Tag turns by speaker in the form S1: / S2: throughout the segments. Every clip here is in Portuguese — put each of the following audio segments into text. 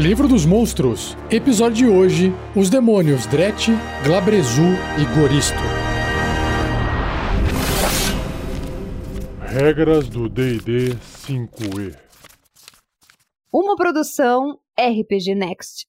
S1: Livro dos Monstros. Episódio de hoje: Os Demônios Dret, Glabrezu e Goristo.
S2: Regras do D&D 5e.
S3: Uma produção RPG Next.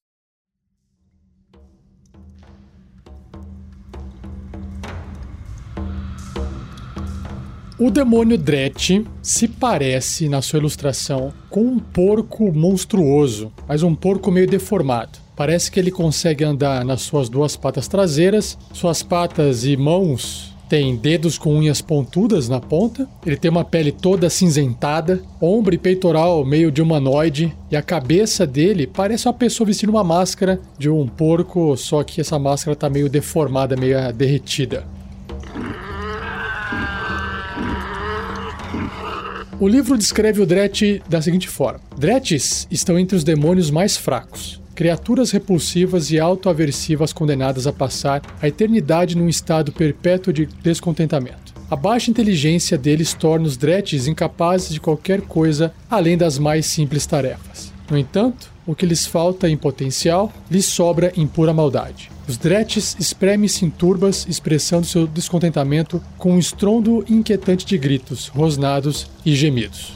S1: O demônio Dret se parece, na sua ilustração, com um porco monstruoso, mas um porco meio deformado. Parece que ele consegue andar nas suas duas patas traseiras, suas patas e mãos têm dedos com unhas pontudas na ponta, ele tem uma pele toda cinzentada, ombro e peitoral meio de humanoide, e a cabeça dele parece uma pessoa vestindo uma máscara de um porco, só que essa máscara tá meio deformada, meio derretida. O livro descreve o Dret da seguinte forma: Dretes estão entre os demônios mais fracos. Criaturas repulsivas e autoaversivas condenadas a passar a eternidade num estado perpétuo de descontentamento. A baixa inteligência deles torna os Dretes incapazes de qualquer coisa além das mais simples tarefas. No entanto, o que lhes falta em potencial lhes sobra em pura maldade. Os Dretes espremem-se em turbas, expressando seu descontentamento com um estrondo inquietante de gritos, rosnados e gemidos.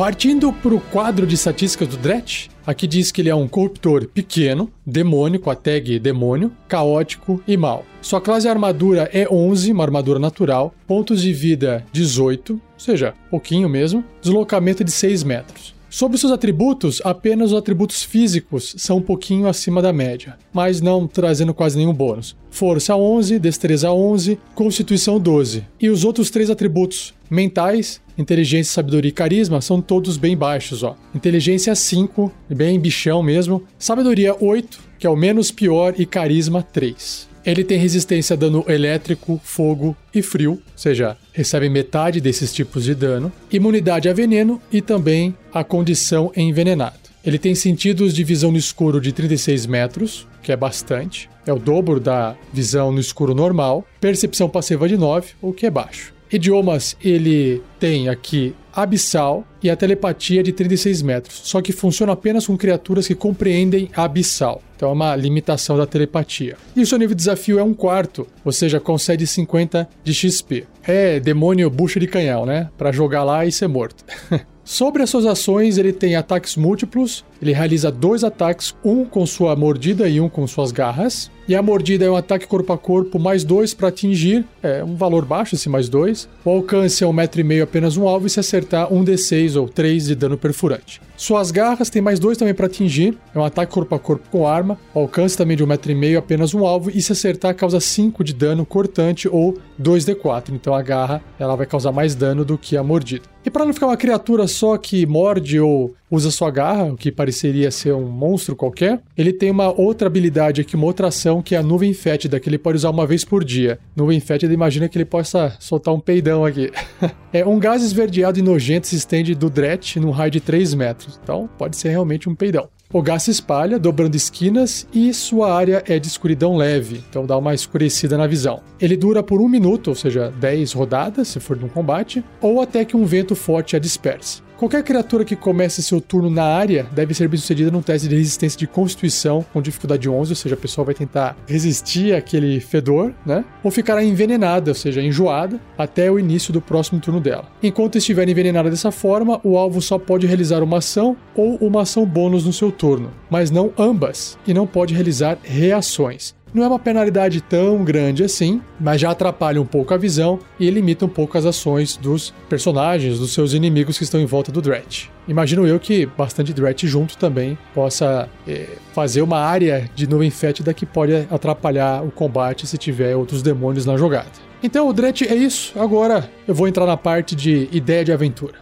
S1: Partindo para o quadro de estatísticas do Dret, aqui diz que ele é um corruptor pequeno, demônio, com a tag demônio, caótico e mal. Sua classe armadura é 11, uma armadura natural, pontos de vida 18, ou seja, pouquinho mesmo, deslocamento de 6 metros. Sobre seus atributos, apenas os atributos físicos são um pouquinho acima da média, mas não trazendo quase nenhum bônus. Força 11, destreza 11, constituição 12. E os outros três atributos mentais, inteligência, sabedoria e carisma são todos bem baixos, ó. Inteligência 5, bem bichão mesmo. Sabedoria 8, que é o menos pior, e carisma 3. Ele tem resistência a dano elétrico, fogo e frio, ou seja, recebe metade desses tipos de dano, imunidade a veneno e também a condição envenenado. Ele tem sentidos de visão no escuro de 36 metros, que é bastante, é o dobro da visão no escuro normal, percepção passiva de 9, o que é baixo. Idiomas, ele tem aqui abissal e a telepatia de 36 metros, só que funciona apenas com criaturas que compreendem abissal. Então é uma limitação da telepatia. E o seu nível de desafio é um quarto, ou seja, concede 50 de XP. É demônio bucha de canhão, né? Para jogar lá e ser morto. Sobre as suas ações, ele tem ataques múltiplos. Ele realiza dois ataques, um com sua mordida e um com suas garras. E a mordida é um ataque corpo a corpo mais dois para atingir, é um valor baixo esse mais dois. O alcance é um metro e meio apenas um alvo e se acertar um d6 ou 3 de dano perfurante. Suas garras tem mais dois também para atingir, é um ataque corpo a corpo com arma. O alcance também de um metro e meio apenas um alvo e se acertar causa 5 de dano cortante ou 2d4. Então a garra ela vai causar mais dano do que a mordida. E para não ficar uma criatura só que morde ou usa sua garra, o que pareceria ser um monstro qualquer, ele tem uma outra habilidade aqui, uma outra ação, que é a nuvem fétida, que ele pode usar uma vez por dia. Nuvem fétida, imagina que ele possa soltar um peidão aqui. é um gás esverdeado e nojento se estende do Dret num raio de 3 metros, então pode ser realmente um peidão. O gás se espalha, dobrando esquinas, e sua área é de escuridão leve, então dá uma escurecida na visão. Ele dura por um minuto, ou seja, 10 rodadas, se for num combate, ou até que um vento forte a disperse. Qualquer criatura que comece seu turno na área deve ser bem sucedida num teste de resistência de constituição com dificuldade 11, ou seja, a pessoa vai tentar resistir àquele fedor, né? Ou ficará envenenada, ou seja, enjoada, até o início do próximo turno dela. Enquanto estiver envenenada dessa forma, o alvo só pode realizar uma ação ou uma ação bônus no seu turno, mas não ambas, e não pode realizar reações. Não é uma penalidade tão grande assim, mas já atrapalha um pouco a visão e limita um pouco as ações dos personagens, dos seus inimigos que estão em volta do Dret. Imagino eu que bastante Dret junto também possa é, fazer uma área de nuvem fétida que pode atrapalhar o combate se tiver outros demônios na jogada. Então o Dret é isso, agora eu vou entrar na parte de ideia de aventura.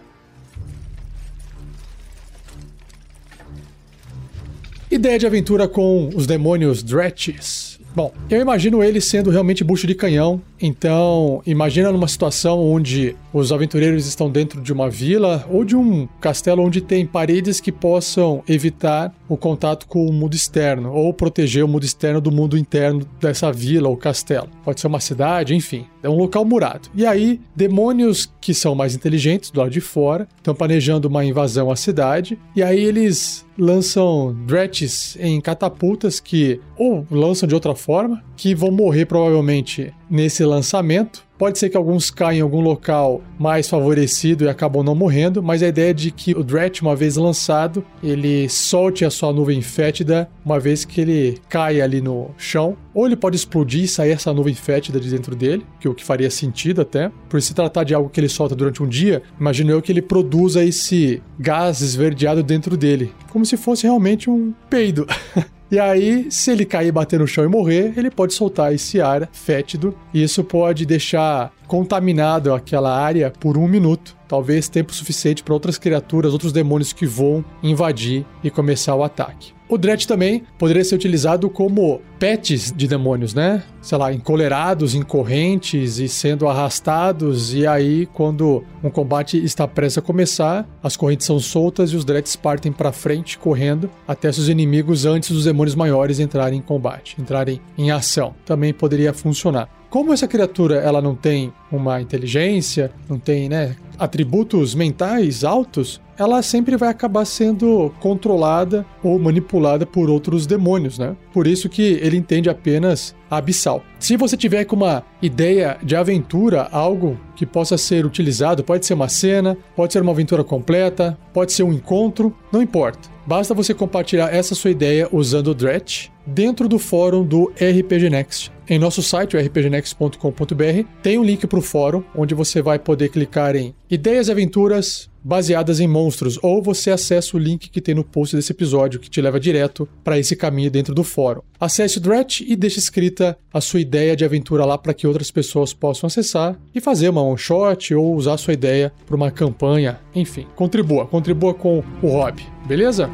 S1: Ideia de aventura com os demônios Dretes. Bom, eu imagino ele sendo realmente bucho de canhão. Então, imagina numa situação onde os aventureiros estão dentro de uma vila ou de um castelo onde tem paredes que possam evitar o contato com o mundo externo ou proteger o mundo externo do mundo interno dessa vila ou castelo. Pode ser uma cidade, enfim. É um local murado. E aí, demônios que são mais inteligentes do lado de fora estão planejando uma invasão à cidade. E aí eles lançam Dretches em catapultas que, ou lançam de outra forma, que vão morrer provavelmente nesse lançamento. Pode ser que alguns caem em algum local mais favorecido e acabam não morrendo, mas a ideia é de que o Dretch, uma vez lançado, ele solte a sua nuvem fétida uma vez que ele cai ali no chão. Ou ele pode explodir e sair essa nuvem fétida de dentro dele, que é o que faria sentido até. Por se tratar de algo que ele solta durante um dia, imagino eu que ele produza esse gás esverdeado dentro dele, como se fosse realmente um peido. E aí, se ele cair, bater no chão e morrer, ele pode soltar esse ar fétido. E isso pode deixar contaminado aquela área por um minuto. Talvez tempo suficiente para outras criaturas, outros demônios que vão invadir e começar o ataque. O Dret também poderia ser utilizado como pets de demônios, né? Sei lá, encolerados, em correntes e sendo arrastados. E aí, quando um combate está prestes a começar, as correntes são soltas e os Drets partem para frente, correndo, até seus inimigos antes dos demônios maiores entrarem em combate, entrarem em ação. Também poderia funcionar. Como essa criatura ela não tem uma inteligência, não tem né, atributos mentais altos, ela sempre vai acabar sendo controlada ou manipulada por outros demônios, né? Por isso que ele entende apenas abissal. Se você tiver com uma ideia de aventura, algo que possa ser utilizado, pode ser uma cena, pode ser uma aventura completa, pode ser um encontro, não importa. Basta você compartilhar essa sua ideia usando o Dretch dentro do fórum do RPG Next. Em nosso site, rpgnext.com.br, tem um link para o fórum, onde você vai poder clicar em Ideias e Aventuras baseadas em monstros, ou você acessa o link que tem no post desse episódio, que te leva direto para esse caminho dentro do fórum. Acesse o Dretch e deixe escrita a sua ideia de aventura lá para que outras pessoas possam acessar e fazer uma one shot ou usar sua ideia para uma campanha, enfim, contribua, contribua com o hobby, beleza?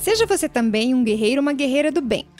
S3: Seja você também um guerreiro ou uma guerreira do bem.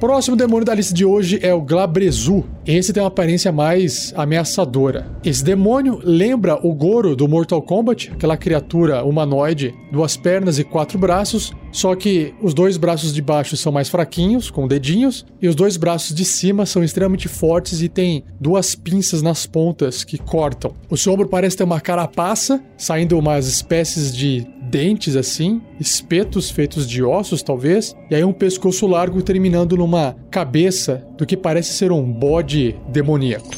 S1: Próximo demônio da lista de hoje é o Glabrezu. Esse tem uma aparência mais ameaçadora. Esse demônio lembra o Goro do Mortal Kombat, aquela criatura humanoide, duas pernas e quatro braços, só que os dois braços de baixo são mais fraquinhos, com dedinhos, e os dois braços de cima são extremamente fortes e tem duas pinças nas pontas que cortam. O seu ombro parece ter uma carapaça, saindo umas espécies de dentes assim, espetos feitos de ossos talvez, e aí um pescoço largo terminando numa cabeça do que parece ser um bode demoníaco.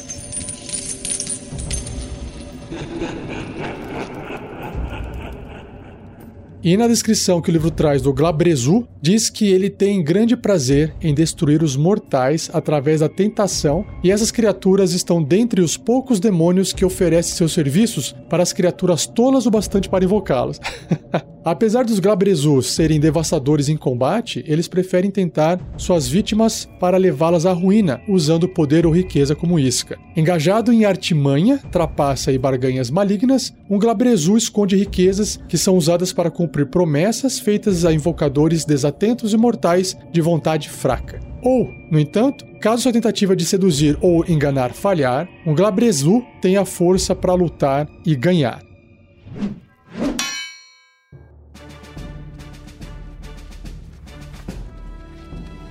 S1: E na descrição que o livro traz do Glabrezu, diz que ele tem grande prazer em destruir os mortais através da tentação, e essas criaturas estão dentre os poucos demônios que oferecem seus serviços para as criaturas tolas o bastante para invocá-los. Apesar dos Glabrezus serem devastadores em combate, eles preferem tentar suas vítimas para levá-las à ruína, usando poder ou riqueza como isca. Engajado em artimanha, trapaça e barganhas malignas, um Glabrezu esconde riquezas que são usadas para cumprir promessas feitas a invocadores desatentos e mortais de vontade fraca. Ou, no entanto, caso sua tentativa de seduzir ou enganar falhar, um Glabrezu tem a força para lutar e ganhar.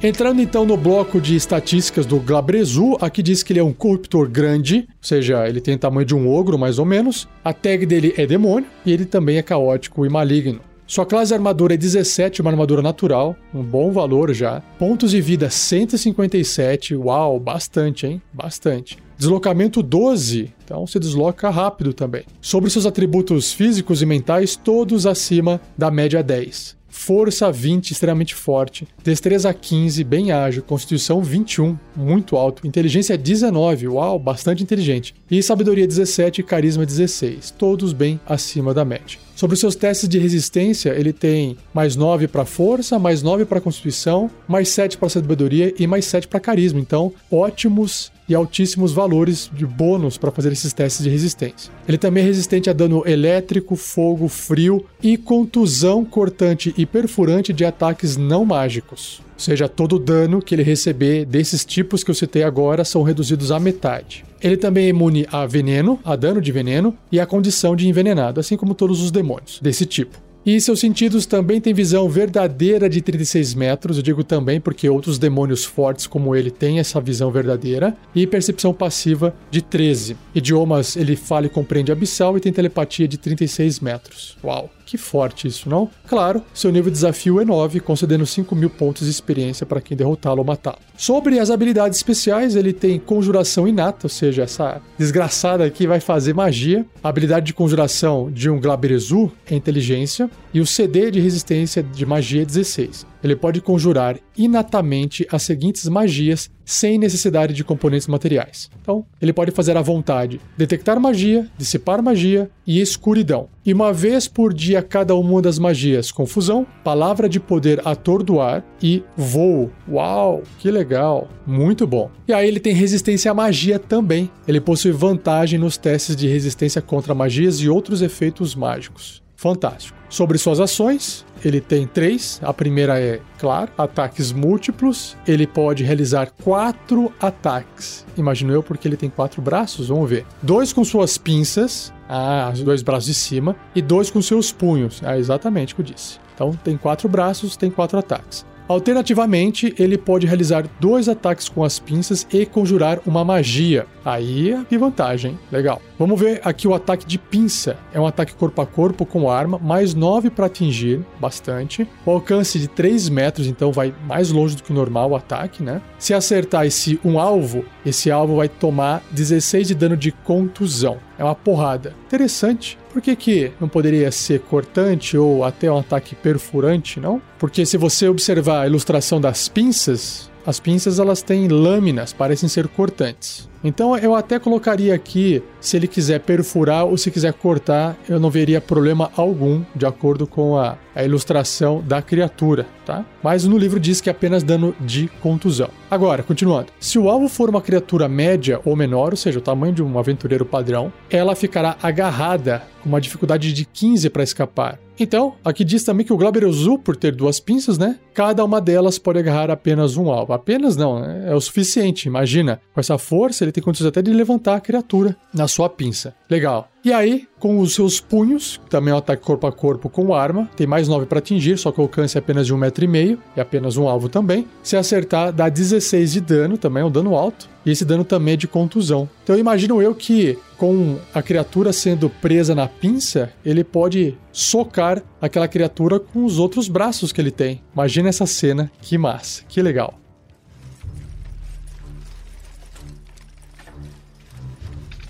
S1: Entrando então no bloco de estatísticas do Glabrezu, aqui diz que ele é um corruptor grande, ou seja, ele tem o tamanho de um ogro mais ou menos. A tag dele é demônio e ele também é caótico e maligno. Sua classe armadura é 17, uma armadura natural, um bom valor já. Pontos de vida 157, uau, bastante, hein? Bastante. Deslocamento 12, então se desloca rápido também. Sobre seus atributos físicos e mentais, todos acima da média 10. Força 20, extremamente forte. Destreza 15, bem ágil. Constituição 21, muito alto. Inteligência 19, uau, bastante inteligente. E sabedoria 17 e carisma 16, todos bem acima da média. Sobre os seus testes de resistência, ele tem mais 9 para força, mais 9 para constituição, mais 7 para sabedoria e mais 7 para carisma. Então, ótimos e altíssimos valores de bônus para fazer esses testes de resistência. Ele também é resistente a dano elétrico, fogo, frio e contusão cortante e perfurante de ataques não mágicos. Ou seja, todo o dano que ele receber desses tipos que eu citei agora são reduzidos à metade. Ele também é imune a veneno, a dano de veneno e a condição de envenenado, assim como todos os demônios desse tipo. E seus sentidos também têm visão verdadeira de 36 metros, eu digo também porque outros demônios fortes como ele têm essa visão verdadeira, e percepção passiva de 13. Idiomas ele fala e compreende abissal e tem telepatia de 36 metros. Uau! Que forte isso, não? Claro, seu nível de desafio é 9, concedendo 5 mil pontos de experiência para quem derrotá-lo ou matá-lo. Sobre as habilidades especiais, ele tem conjuração inata, ou seja, essa desgraçada aqui vai fazer magia. A habilidade de conjuração de um Glabrezu é inteligência, e o CD de resistência de magia é 16. Ele pode conjurar inatamente as seguintes magias sem necessidade de componentes materiais. Então, ele pode fazer à vontade detectar magia, dissipar magia e escuridão. E uma vez por dia cada uma das magias: confusão, palavra de poder atordoar e voo. Uau, que legal, muito bom. E aí ele tem resistência à magia também. Ele possui vantagem nos testes de resistência contra magias e outros efeitos mágicos. Fantástico. Sobre suas ações, ele tem três. A primeira é, claro, ataques múltiplos. Ele pode realizar quatro ataques. Imagino eu, porque ele tem quatro braços. Vamos ver. Dois com suas pinças. Ah, os dois braços de cima. E dois com seus punhos. Ah, exatamente o que eu disse. Então tem quatro braços, tem quatro ataques. Alternativamente, ele pode realizar dois ataques com as pinças e conjurar uma magia. Aí, é que vantagem, legal. Vamos ver aqui o ataque de pinça. É um ataque corpo a corpo com arma, mais 9 para atingir, bastante. O alcance de 3 metros, então vai mais longe do que o normal o ataque, né? Se acertar esse um alvo, esse alvo vai tomar 16 de dano de contusão. É uma porrada. Interessante. Por que, que não poderia ser cortante ou até um ataque perfurante, não? Porque se você observar a ilustração das pinças, as pinças elas têm lâminas, parecem ser cortantes. Então eu até colocaria aqui, se ele quiser perfurar ou se quiser cortar, eu não veria problema algum, de acordo com a, a ilustração da criatura, tá? Mas no livro diz que é apenas dano de contusão. Agora, continuando. Se o alvo for uma criatura média ou menor, ou seja, o tamanho de um aventureiro padrão, ela ficará agarrada com uma dificuldade de 15 para escapar. Então, aqui diz também que o Glaberozu, por ter duas pinças, né? Cada uma delas pode agarrar apenas um alvo. Apenas não, né? é o suficiente. Imagina, com essa força, ele tem condições até de levantar a criatura na sua pinça. Legal. E aí, com os seus punhos, também é um ataque corpo a corpo com arma, tem mais 9 para atingir, só que o alcance é apenas de 1,5m, e apenas um alvo também. Se acertar, dá 16 de dano, também é um dano alto, e esse dano também é de contusão. Então imagino eu que com a criatura sendo presa na pinça, ele pode socar aquela criatura com os outros braços que ele tem. Imagina essa cena, que massa, que legal.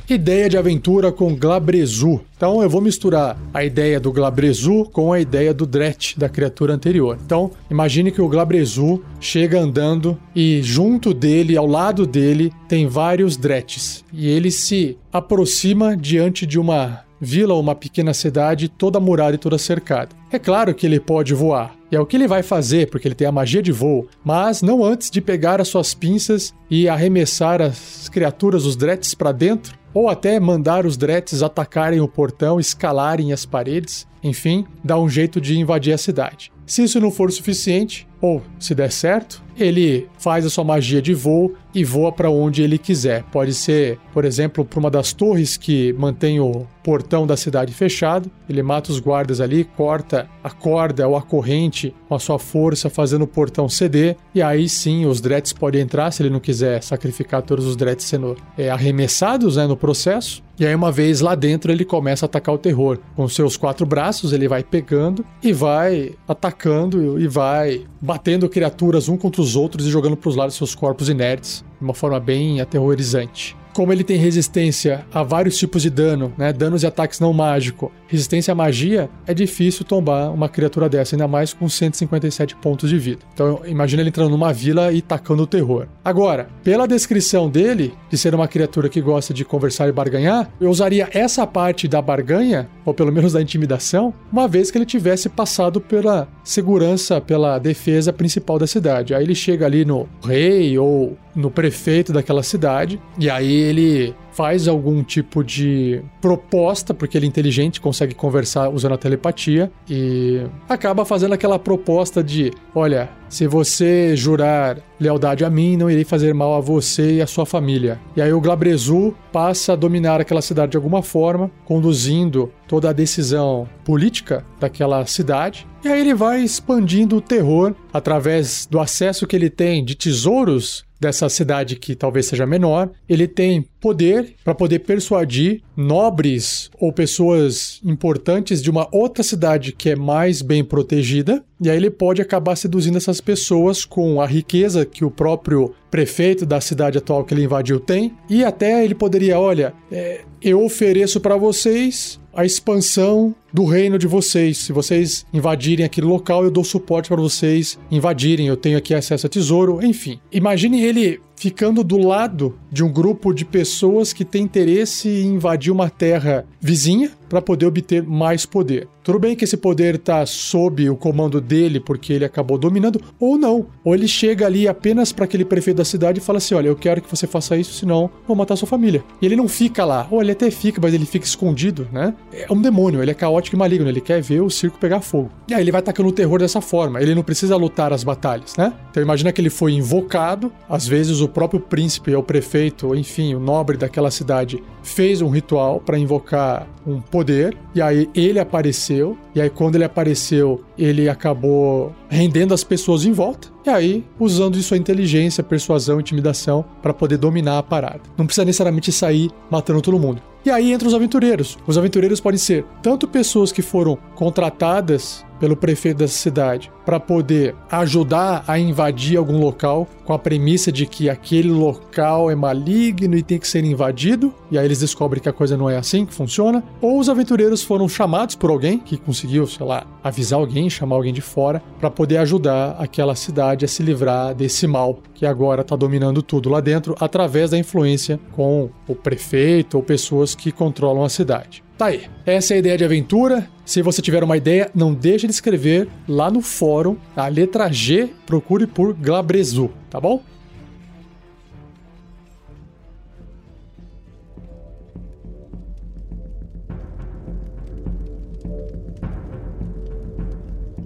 S1: Ideia de aventura com Glabrezu. Então eu vou misturar a ideia do Glabrezu com a ideia do Dret, da criatura anterior. Então imagine que o Glabrezu chega andando e junto dele, ao lado dele, tem vários Drets. E ele se aproxima diante de uma vila ou uma pequena cidade toda murada e toda cercada. É claro que ele pode voar, e é o que ele vai fazer, porque ele tem a magia de voo, mas não antes de pegar as suas pinças e arremessar as criaturas, os dretes, para dentro ou até mandar os Dretes atacarem o portão, escalarem as paredes, enfim, dar um jeito de invadir a cidade. Se isso não for suficiente, ou se der certo, ele faz a sua magia de voo e voa para onde ele quiser. Pode ser, por exemplo, para uma das torres que mantém o portão da cidade fechado. Ele mata os guardas ali, corta a corda ou a corrente com a sua força, fazendo o portão ceder. E aí sim os dreads podem entrar se ele não quiser sacrificar todos os dreads sendo é, arremessados né, no processo. E aí, uma vez lá dentro, ele começa a atacar o terror. Com seus quatro braços, ele vai pegando e vai atacando e vai batendo criaturas um contra os outros e jogando para os lados seus corpos inertes de uma forma bem aterrorizante como ele tem resistência a vários tipos de dano, né? Danos e ataques não mágico, resistência à magia, é difícil tombar uma criatura dessa, ainda mais com 157 pontos de vida. Então imagina ele entrando numa vila e tacando o terror. Agora, pela descrição dele, de ser uma criatura que gosta de conversar e barganhar, eu usaria essa parte da barganha, ou pelo menos da intimidação, uma vez que ele tivesse passado pela segurança, pela defesa principal da cidade. Aí ele chega ali no rei ou no prefeito daquela cidade, e aí ele faz algum tipo de proposta, porque ele é inteligente, consegue conversar usando a telepatia e acaba fazendo aquela proposta de: olha, se você jurar lealdade a mim, não irei fazer mal a você e a sua família. E aí o Glabrezu passa a dominar aquela cidade de alguma forma, conduzindo toda a decisão política daquela cidade. E aí ele vai expandindo o terror através do acesso que ele tem de tesouros dessa cidade que talvez seja menor, ele tem poder para poder persuadir nobres ou pessoas importantes de uma outra cidade que é mais bem protegida, e aí ele pode acabar seduzindo essas pessoas com a riqueza que o próprio prefeito da cidade atual que ele invadiu tem, e até ele poderia, olha, é, eu ofereço para vocês a expansão do reino de vocês. Se vocês invadirem aquele local, eu dou suporte para vocês invadirem. Eu tenho aqui acesso a tesouro, enfim. Imagine ele ficando do lado de um grupo de pessoas que tem interesse em invadir uma terra vizinha para poder obter mais poder. Tudo bem que esse poder está sob o comando dele porque ele acabou dominando, ou não. Ou ele chega ali apenas para aquele prefeito da cidade e fala assim: Olha, eu quero que você faça isso, senão vou matar sua família. E ele não fica lá. Ou ele até fica, mas ele fica escondido, né? É um demônio, ele é caótico e maligno, ele quer ver o circo pegar fogo. E aí ele vai atacando o terror dessa forma. Ele não precisa lutar as batalhas, né? Então imagina que ele foi invocado, às vezes o próprio príncipe ou prefeito, enfim, o nobre daquela cidade, fez um ritual para invocar um poder, e aí ele apareceu, e aí quando ele apareceu, ele acabou rendendo as pessoas em volta, e aí usando de sua inteligência, persuasão, intimidação para poder dominar a parada. Não precisa necessariamente sair matando todo mundo. E aí entra os aventureiros. Os aventureiros podem ser tanto pessoas que foram contratadas pelo prefeito da cidade para poder ajudar a invadir algum local com a premissa de que aquele local é maligno e tem que ser invadido, e aí eles descobrem que a coisa não é assim que funciona, ou os aventureiros foram chamados por alguém que conseguiu, sei lá, avisar alguém, chamar alguém de fora para poder ajudar aquela cidade a se livrar desse mal que agora está dominando tudo lá dentro através da influência com o prefeito ou pessoas que controlam a cidade. Tá aí. Essa é a ideia de aventura. Se você tiver uma ideia, não deixe de escrever lá no fórum, a letra G, procure por Glabrezu, tá bom?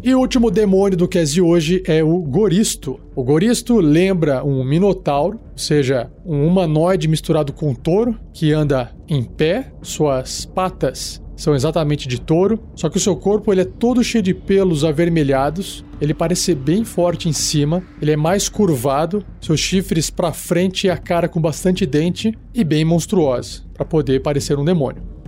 S1: E o último demônio do cast de hoje é o Goristo. O Goristo lembra um minotauro, ou seja, um humanoide misturado com um touro que anda em pé, suas patas são exatamente de touro, só que o seu corpo ele é todo cheio de pelos avermelhados. Ele parece ser bem forte em cima, ele é mais curvado, seus chifres para frente e a cara com bastante dente e bem monstruosa, para poder parecer um demônio.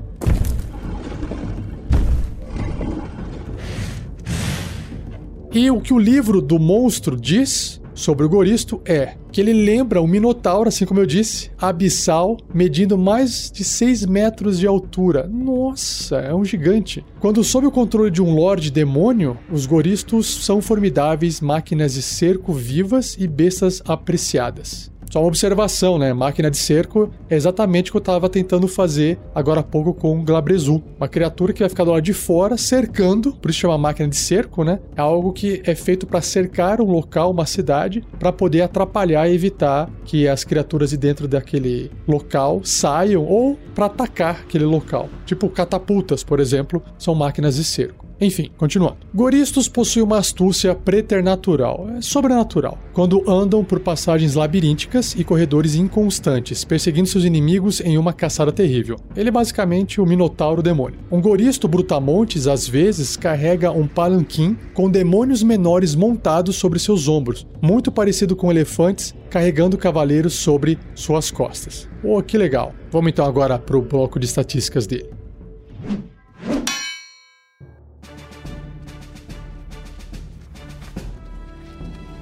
S1: E o que o livro do monstro diz sobre o Goristo é que ele lembra um minotauro, assim como eu disse, abissal, medindo mais de 6 metros de altura. Nossa, é um gigante. Quando sob o controle de um lorde demônio, os goristos são formidáveis máquinas de cerco vivas e bestas apreciadas. Só uma observação, né? Máquina de cerco é exatamente o que eu estava tentando fazer agora há pouco com o Glabrezu. Uma criatura que vai ficar do lado de fora, cercando, por isso chama máquina de cerco, né? É algo que é feito para cercar um local, uma cidade, para poder atrapalhar e evitar que as criaturas de dentro daquele local saiam ou para atacar aquele local. Tipo catapultas, por exemplo, são máquinas de cerco. Enfim, continuando. Goristos possuem uma astúcia preternatural, é sobrenatural, quando andam por passagens labirínticas e corredores inconstantes, perseguindo seus inimigos em uma caçada terrível. Ele é basicamente o Minotauro demônio. Um goristo brutamontes às vezes carrega um palanquim com demônios menores montados sobre seus ombros, muito parecido com elefantes carregando cavaleiros sobre suas costas. Oh, que legal! Vamos então agora para o bloco de estatísticas dele.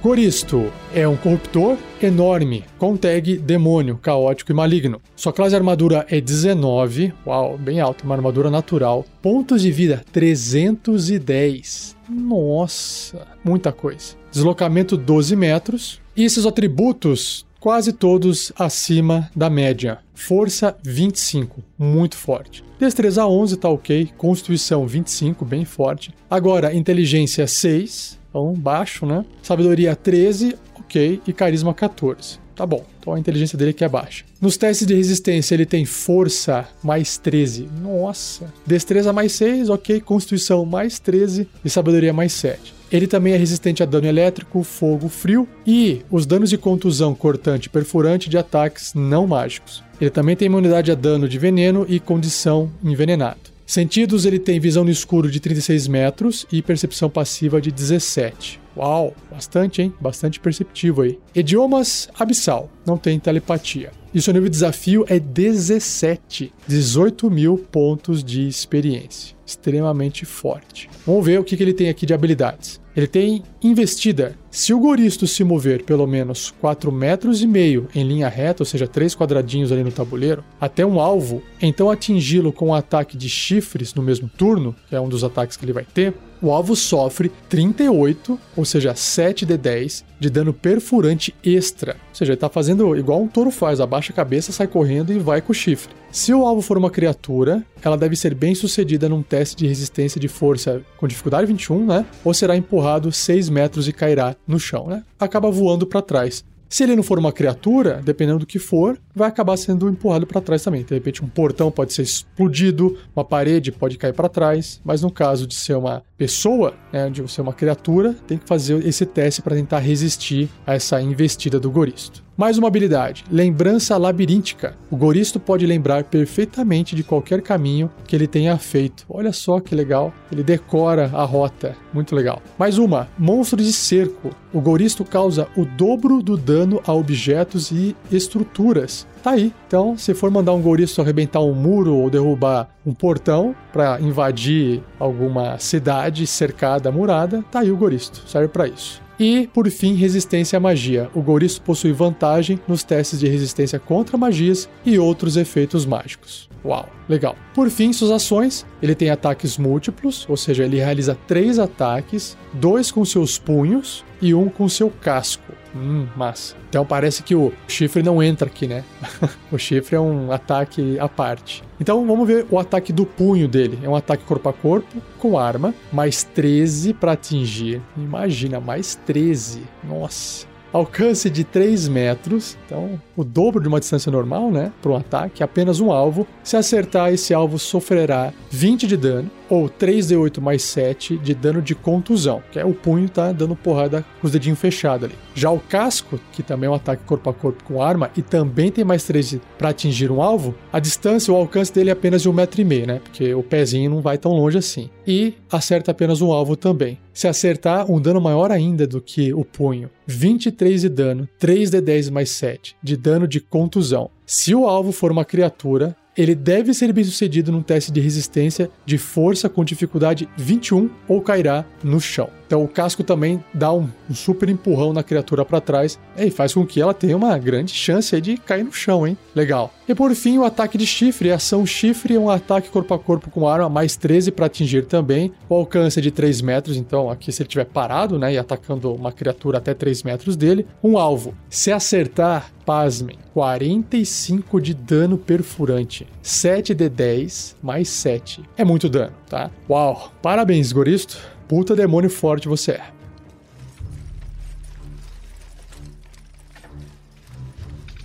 S1: Coristo é um corruptor enorme, com tag demônio, caótico e maligno. Sua classe de armadura é 19, uau, bem alta, uma armadura natural. Pontos de vida 310. Nossa, muita coisa. Deslocamento 12 metros. E seus atributos quase todos acima da média. Força 25, muito forte. Destreza 11 tá ok, Constituição 25, bem forte. Agora, inteligência 6, então baixo, né? Sabedoria 13, ok, e carisma 14. Tá bom, então a inteligência dele aqui é baixa. Nos testes de resistência, ele tem força mais 13. Nossa. Destreza mais 6, ok. Constituição mais 13 e sabedoria mais 7. Ele também é resistente a dano elétrico, fogo, frio e os danos de contusão cortante e perfurante de ataques não mágicos. Ele também tem imunidade a dano de veneno e condição envenenado. Sentidos, ele tem visão no escuro de 36 metros e percepção passiva de 17. Uau, bastante, hein? Bastante perceptivo aí. Idiomas, abissal, não tem telepatia. E seu nível de desafio é 17, 18 mil pontos de experiência. Extremamente forte. Vamos ver o que, que ele tem aqui de habilidades. Ele tem investida. Se o goristo se mover pelo menos 4 metros e meio em linha reta, ou seja, 3 quadradinhos ali no tabuleiro, até um alvo, então atingi-lo com um ataque de chifres no mesmo turno, que é um dos ataques que ele vai ter, o alvo sofre 38, ou seja, 7 de 10 de dano perfurante extra. Ou seja, ele está fazendo igual um touro faz, abaixa a cabeça, sai correndo e vai com o chifre. Se o alvo for uma criatura, ela deve ser bem sucedida num teste de resistência de força com dificuldade 21, né? Ou será empurrado 6 metros e cairá no chão, né? Acaba voando para trás. Se ele não for uma criatura, dependendo do que for, vai acabar sendo empurrado para trás também. De repente, um portão pode ser explodido, uma parede pode cair para trás, mas no caso de ser uma pessoa, né, de ser uma criatura, tem que fazer esse teste para tentar resistir a essa investida do goristo. Mais uma habilidade: lembrança labiríntica. O goristo pode lembrar perfeitamente de qualquer caminho que ele tenha feito. Olha só que legal. Ele decora a rota. Muito legal. Mais uma: monstro de cerco. O goristo causa o dobro do dano a objetos e estruturas. Tá aí. Então, se for mandar um goristo arrebentar um muro ou derrubar um portão para invadir alguma cidade cercada, murada, tá aí o goristo. Serve para isso. E, por fim, resistência à magia. O Goristo possui vantagem nos testes de resistência contra magias e outros efeitos mágicos. Uau, legal. Por fim, suas ações. Ele tem ataques múltiplos, ou seja, ele realiza três ataques, dois com seus punhos e um com seu casco. Hum, massa. Então parece que o chifre não entra aqui, né? o chifre é um ataque à parte. Então vamos ver o ataque do punho dele. É um ataque corpo a corpo com arma, mais 13 para atingir. Imagina, mais 13. Nossa. Alcance de 3 metros, então o dobro de uma distância normal, né? Para um ataque, apenas um alvo. Se acertar, esse alvo sofrerá 20 de dano ou 3d8 mais 7 de dano de contusão, que é o punho tá dando porrada com os dedinhos fechados ali. Já o casco, que também é um ataque corpo a corpo com arma e também tem mais 13 para atingir um alvo, a distância, o alcance dele é apenas de um metro e meio, né? Porque o pezinho não vai tão longe assim. E acerta apenas um alvo também. Se acertar, um dano maior ainda do que o punho. 23 de dano, 3d10 mais 7 de dano de contusão. Se o alvo for uma criatura, ele deve ser bem sucedido num teste de resistência de força com dificuldade 21 ou cairá no chão. Então o casco também dá um, um super empurrão na criatura para trás e faz com que ela tenha uma grande chance de cair no chão, hein? Legal. E por fim, o ataque de chifre. Ação chifre é um ataque corpo a corpo com arma, mais 13 para atingir também. O alcance é de 3 metros, então aqui se ele estiver parado, né, e atacando uma criatura até 3 metros dele, um alvo. Se acertar, pasmem, 45 de dano perfurante. 7 de 10 mais 7. É muito dano, tá? Uau! Parabéns, Goristo puta demônio forte você é.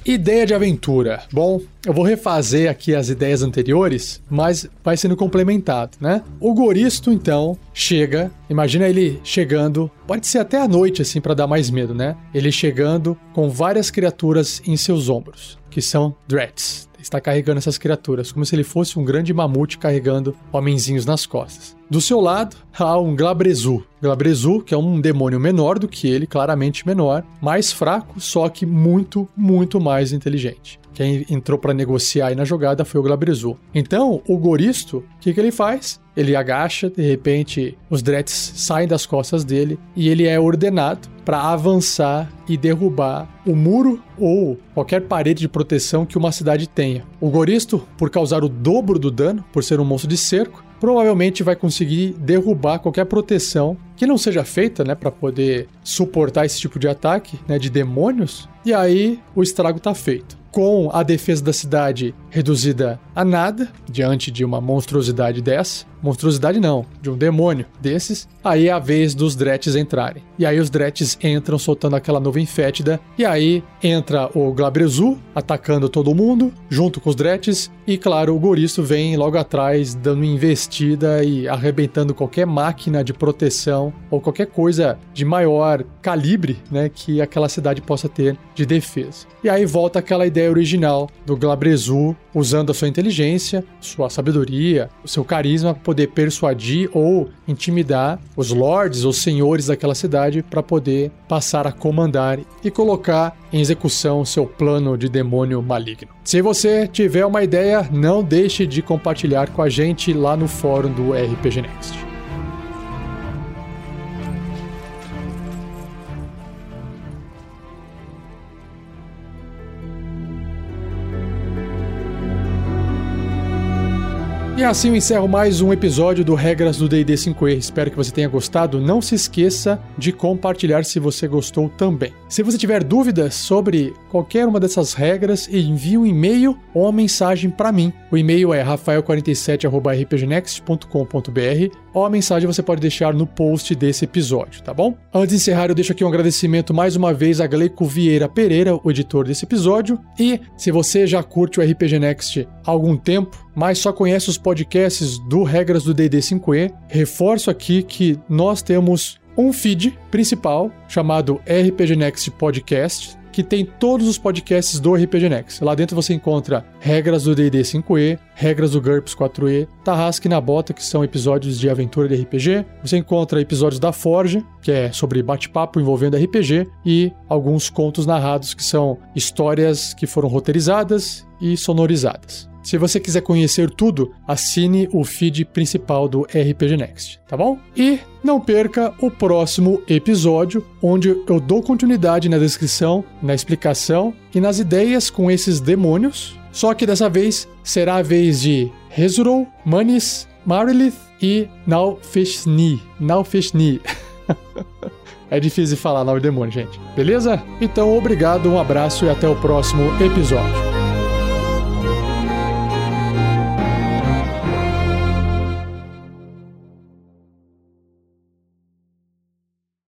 S1: Ideia de aventura. Bom, eu vou refazer aqui as ideias anteriores, mas vai sendo complementado, né? O Goristo, então, chega. Imagina ele chegando, pode ser até à noite, assim, para dar mais medo, né? Ele chegando com várias criaturas em seus ombros, que são Drets está carregando essas criaturas, como se ele fosse um grande mamute carregando homenzinhos nas costas. Do seu lado, há um Glabrezu. Glabrezu, que é um demônio menor do que ele, claramente menor, mais fraco, só que muito, muito mais inteligente. Quem entrou para negociar aí na jogada foi o Glabrezu. Então, o Goristo, o que, que ele faz? Ele agacha, de repente os dreads saem das costas dele e ele é ordenado para avançar e derrubar o muro ou qualquer parede de proteção que uma cidade tenha. O Goristo, por causar o dobro do dano, por ser um monstro de cerco, provavelmente vai conseguir derrubar qualquer proteção que não seja feita, né, para poder suportar esse tipo de ataque, né, de demônios. E aí o estrago tá feito. Com a defesa da cidade reduzida a nada diante de uma monstruosidade dessa. Monstruosidade não, de um demônio desses. Aí é a vez dos Dretes entrarem. E aí os Dretes entram soltando aquela nuvem fétida. E aí entra o Glabrezu atacando todo mundo, junto com os Dretes. E claro, o Goristo vem logo atrás, dando investida e arrebentando qualquer máquina de proteção ou qualquer coisa de maior calibre, né, que aquela cidade possa ter de defesa. E aí volta aquela ideia original do Glabrezu usando a sua inteligência, sua sabedoria, o seu carisma para poder persuadir ou intimidar os lords, os senhores daquela cidade para poder passar a comandar e colocar em execução seu plano de demônio maligno. Se você tiver uma ideia, não deixe de compartilhar com a gente lá no fórum do RPG Next. E assim eu encerro mais um episódio do Regras do D&D 5e. Espero que você tenha gostado. Não se esqueça de compartilhar se você gostou também. Se você tiver dúvidas sobre qualquer uma dessas regras, envie um e-mail ou uma mensagem para mim. O e-mail é rafael47@rpgnext.com.br ou a mensagem você pode deixar no post desse episódio, tá bom? Antes de encerrar, eu deixo aqui um agradecimento mais uma vez a Gleico Vieira Pereira, o editor desse episódio. E se você já curte o RPG Next há algum tempo, mas só conhece os podcasts do Regras do DD 5E, reforço aqui que nós temos um feed principal chamado RPG Next Podcast, que tem todos os podcasts do RPG Next. Lá dentro você encontra regras do D&D 5e, regras do GURPS 4e, Tarrasque na Bota, que são episódios de aventura de RPG. Você encontra episódios da Forja, que é sobre bate-papo envolvendo RPG, e alguns contos narrados, que são histórias que foram roteirizadas e sonorizadas. Se você quiser conhecer tudo, assine o feed principal do RPG Next, tá bom? E não perca o próximo episódio, onde eu dou continuidade na descrição, na explicação e nas ideias com esses demônios. Só que dessa vez será a vez de Hezurou, Manis, Marilith e Naufishni. Naufishni. é difícil falar nome demônio, gente. Beleza? Então, obrigado, um abraço e até o próximo episódio.